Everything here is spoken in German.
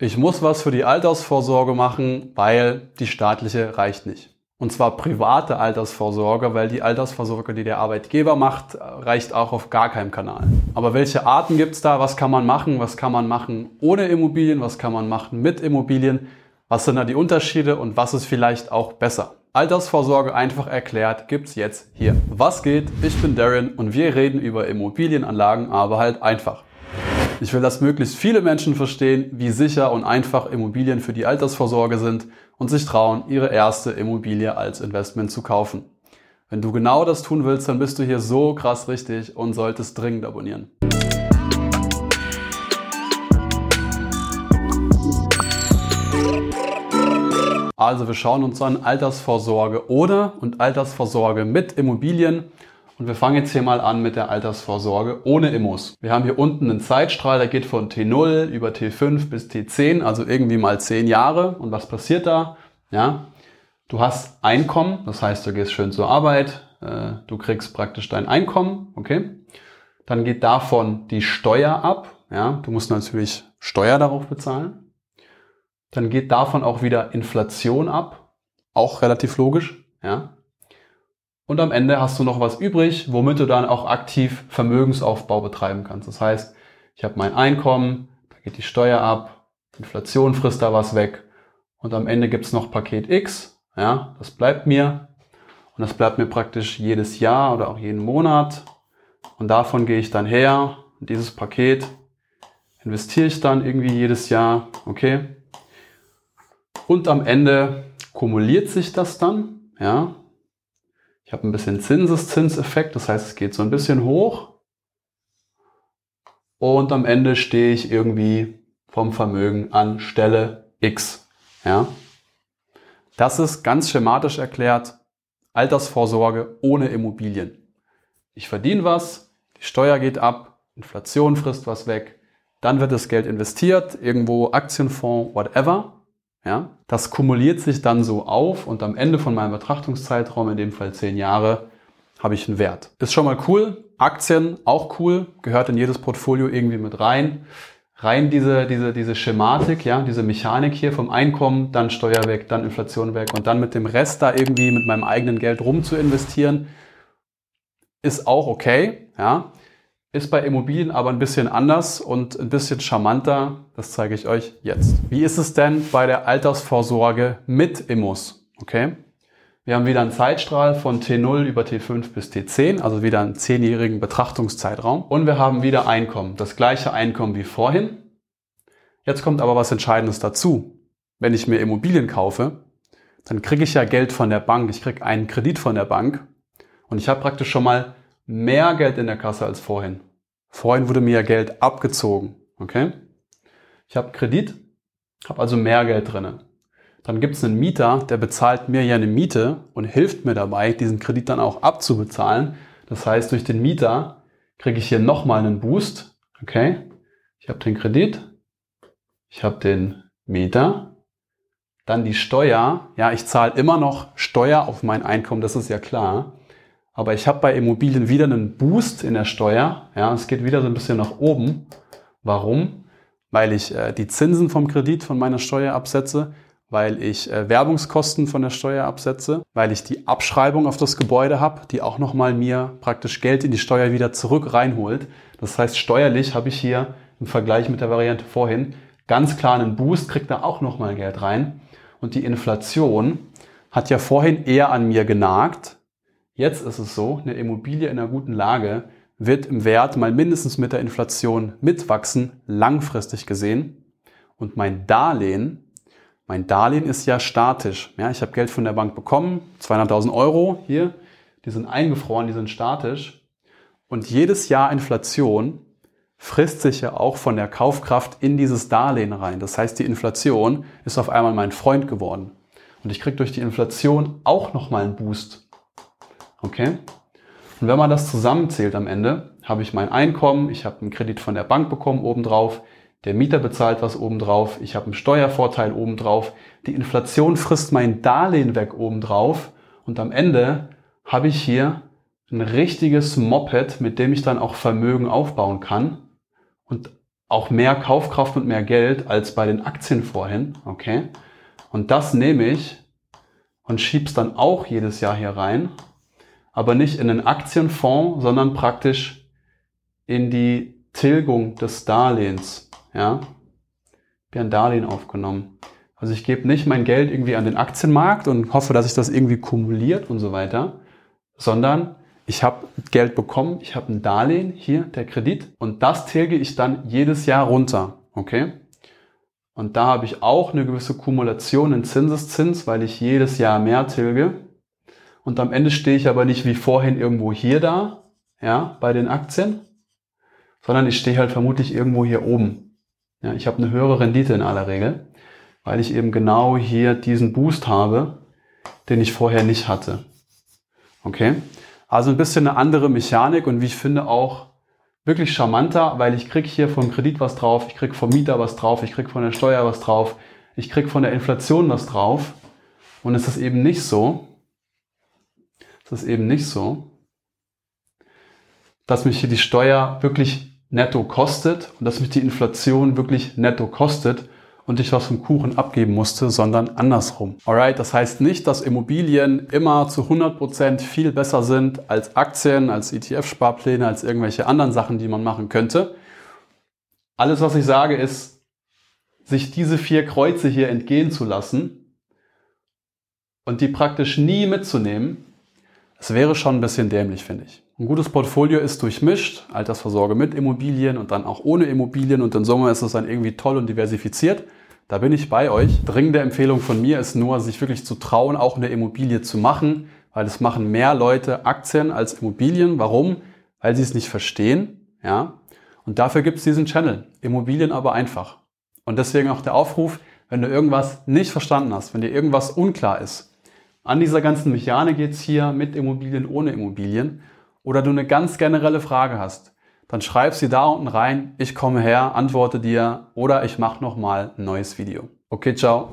Ich muss was für die Altersvorsorge machen, weil die staatliche reicht nicht. Und zwar private Altersvorsorge, weil die Altersvorsorge, die der Arbeitgeber macht, reicht auch auf gar keinem Kanal. Aber welche Arten gibt's da? Was kann man machen? Was kann man machen ohne Immobilien? Was kann man machen mit Immobilien? Was sind da die Unterschiede und was ist vielleicht auch besser? Altersvorsorge einfach erklärt gibt's jetzt hier. Was geht? Ich bin Darren und wir reden über Immobilienanlagen, aber halt einfach. Ich will, dass möglichst viele Menschen verstehen, wie sicher und einfach Immobilien für die Altersvorsorge sind und sich trauen, ihre erste Immobilie als Investment zu kaufen. Wenn du genau das tun willst, dann bist du hier so krass richtig und solltest dringend abonnieren. Also wir schauen uns an Altersvorsorge ohne und Altersvorsorge mit Immobilien. Und wir fangen jetzt hier mal an mit der Altersvorsorge ohne Immos. Wir haben hier unten einen Zeitstrahl, der geht von T0 über T5 bis T10, also irgendwie mal 10 Jahre. Und was passiert da? Ja, du hast Einkommen, das heißt, du gehst schön zur Arbeit, äh, du kriegst praktisch dein Einkommen, okay? Dann geht davon die Steuer ab, ja, du musst natürlich Steuer darauf bezahlen. Dann geht davon auch wieder Inflation ab, auch relativ logisch, ja. Und am Ende hast du noch was übrig, womit du dann auch aktiv Vermögensaufbau betreiben kannst. Das heißt, ich habe mein Einkommen, da geht die Steuer ab, Inflation frisst da was weg und am Ende gibt's noch Paket X, ja, das bleibt mir und das bleibt mir praktisch jedes Jahr oder auch jeden Monat und davon gehe ich dann her und dieses Paket investiere ich dann irgendwie jedes Jahr, okay? Und am Ende kumuliert sich das dann, ja, habe ein bisschen Zinseszinseffekt, das heißt, es geht so ein bisschen hoch. Und am Ende stehe ich irgendwie vom Vermögen an Stelle X. Ja? Das ist ganz schematisch erklärt Altersvorsorge ohne Immobilien. Ich verdiene was, die Steuer geht ab, Inflation frisst was weg, dann wird das Geld investiert, irgendwo Aktienfonds, whatever. Ja, das kumuliert sich dann so auf und am Ende von meinem Betrachtungszeitraum, in dem Fall zehn Jahre, habe ich einen Wert. Ist schon mal cool. Aktien auch cool, gehört in jedes Portfolio irgendwie mit rein. Rein diese, diese, diese Schematik, ja, diese Mechanik hier vom Einkommen, dann Steuer weg, dann Inflation weg und dann mit dem Rest da irgendwie mit meinem eigenen Geld rum zu investieren, ist auch okay, ja. Ist bei Immobilien aber ein bisschen anders und ein bisschen charmanter. Das zeige ich euch jetzt. Wie ist es denn bei der Altersvorsorge mit Immos? Okay. Wir haben wieder einen Zeitstrahl von T0 über T5 bis T10, also wieder einen zehnjährigen Betrachtungszeitraum. Und wir haben wieder Einkommen, das gleiche Einkommen wie vorhin. Jetzt kommt aber was Entscheidendes dazu. Wenn ich mir Immobilien kaufe, dann kriege ich ja Geld von der Bank. Ich kriege einen Kredit von der Bank und ich habe praktisch schon mal mehr Geld in der Kasse als vorhin. Vorhin wurde mir ja Geld abgezogen. Okay? Ich habe Kredit, habe also mehr Geld drinne. Dann gibt es einen Mieter, der bezahlt mir ja eine Miete und hilft mir dabei, diesen Kredit dann auch abzubezahlen. Das heißt, durch den Mieter kriege ich hier nochmal einen Boost. Okay? Ich habe den Kredit, ich habe den Mieter, dann die Steuer. Ja, ich zahle immer noch Steuer auf mein Einkommen, das ist ja klar. Aber ich habe bei Immobilien wieder einen Boost in der Steuer. Ja, es geht wieder so ein bisschen nach oben. Warum? Weil ich äh, die Zinsen vom Kredit von meiner Steuer absetze, weil ich äh, Werbungskosten von der Steuer absetze, weil ich die Abschreibung auf das Gebäude habe, die auch nochmal mir praktisch Geld in die Steuer wieder zurück reinholt. Das heißt, steuerlich habe ich hier im Vergleich mit der Variante vorhin ganz klar einen Boost, kriegt da auch nochmal Geld rein. Und die Inflation hat ja vorhin eher an mir genagt, Jetzt ist es so, eine Immobilie in einer guten Lage wird im Wert mal mindestens mit der Inflation mitwachsen, langfristig gesehen. Und mein Darlehen, mein Darlehen ist ja statisch. Ja, ich habe Geld von der Bank bekommen, 200.000 Euro hier, die sind eingefroren, die sind statisch. Und jedes Jahr Inflation frisst sich ja auch von der Kaufkraft in dieses Darlehen rein. Das heißt, die Inflation ist auf einmal mein Freund geworden. Und ich kriege durch die Inflation auch nochmal einen Boost. Okay? Und wenn man das zusammenzählt am Ende, habe ich mein Einkommen, ich habe einen Kredit von der Bank bekommen obendrauf, der Mieter bezahlt was obendrauf, ich habe einen Steuervorteil obendrauf, die Inflation frisst mein Darlehen weg obendrauf und am Ende habe ich hier ein richtiges Moped, mit dem ich dann auch Vermögen aufbauen kann. Und auch mehr Kaufkraft und mehr Geld als bei den Aktien vorhin. Okay. Und das nehme ich und schieb's dann auch jedes Jahr hier rein. Aber nicht in einen Aktienfonds, sondern praktisch in die Tilgung des Darlehens. Ja. Ich habe ein Darlehen aufgenommen. Also ich gebe nicht mein Geld irgendwie an den Aktienmarkt und hoffe, dass sich das irgendwie kumuliert und so weiter, sondern ich habe Geld bekommen, ich habe ein Darlehen, hier der Kredit, und das tilge ich dann jedes Jahr runter. Okay? Und da habe ich auch eine gewisse Kumulation in Zinseszins, weil ich jedes Jahr mehr tilge. Und am Ende stehe ich aber nicht wie vorhin irgendwo hier da, ja, bei den Aktien, sondern ich stehe halt vermutlich irgendwo hier oben. Ja, ich habe eine höhere Rendite in aller Regel, weil ich eben genau hier diesen Boost habe, den ich vorher nicht hatte. Okay? Also ein bisschen eine andere Mechanik und wie ich finde auch wirklich charmanter, weil ich krieg hier vom Kredit was drauf, ich krieg vom Mieter was drauf, ich krieg von der Steuer was drauf, ich krieg von der Inflation was drauf. Und es ist eben nicht so, ist eben nicht so, dass mich hier die Steuer wirklich netto kostet und dass mich die Inflation wirklich netto kostet und ich was vom Kuchen abgeben musste, sondern andersrum. Alright, das heißt nicht, dass Immobilien immer zu 100% viel besser sind als Aktien, als ETF-Sparpläne, als irgendwelche anderen Sachen, die man machen könnte. Alles, was ich sage, ist, sich diese vier Kreuze hier entgehen zu lassen und die praktisch nie mitzunehmen, das wäre schon ein bisschen dämlich, finde ich. Ein gutes Portfolio ist durchmischt, Altersvorsorge mit Immobilien und dann auch ohne Immobilien und in Sommer ist es dann irgendwie toll und diversifiziert. Da bin ich bei euch. Dringende Empfehlung von mir ist nur, sich wirklich zu trauen, auch eine Immobilie zu machen, weil es machen mehr Leute Aktien als Immobilien. Warum? Weil sie es nicht verstehen. Ja. Und dafür gibt es diesen Channel. Immobilien aber einfach. Und deswegen auch der Aufruf, wenn du irgendwas nicht verstanden hast, wenn dir irgendwas unklar ist, an dieser ganzen Mechanik jetzt hier mit Immobilien, ohne Immobilien, oder du eine ganz generelle Frage hast, dann schreib sie da unten rein. Ich komme her, antworte dir oder ich mache nochmal ein neues Video. Okay, ciao.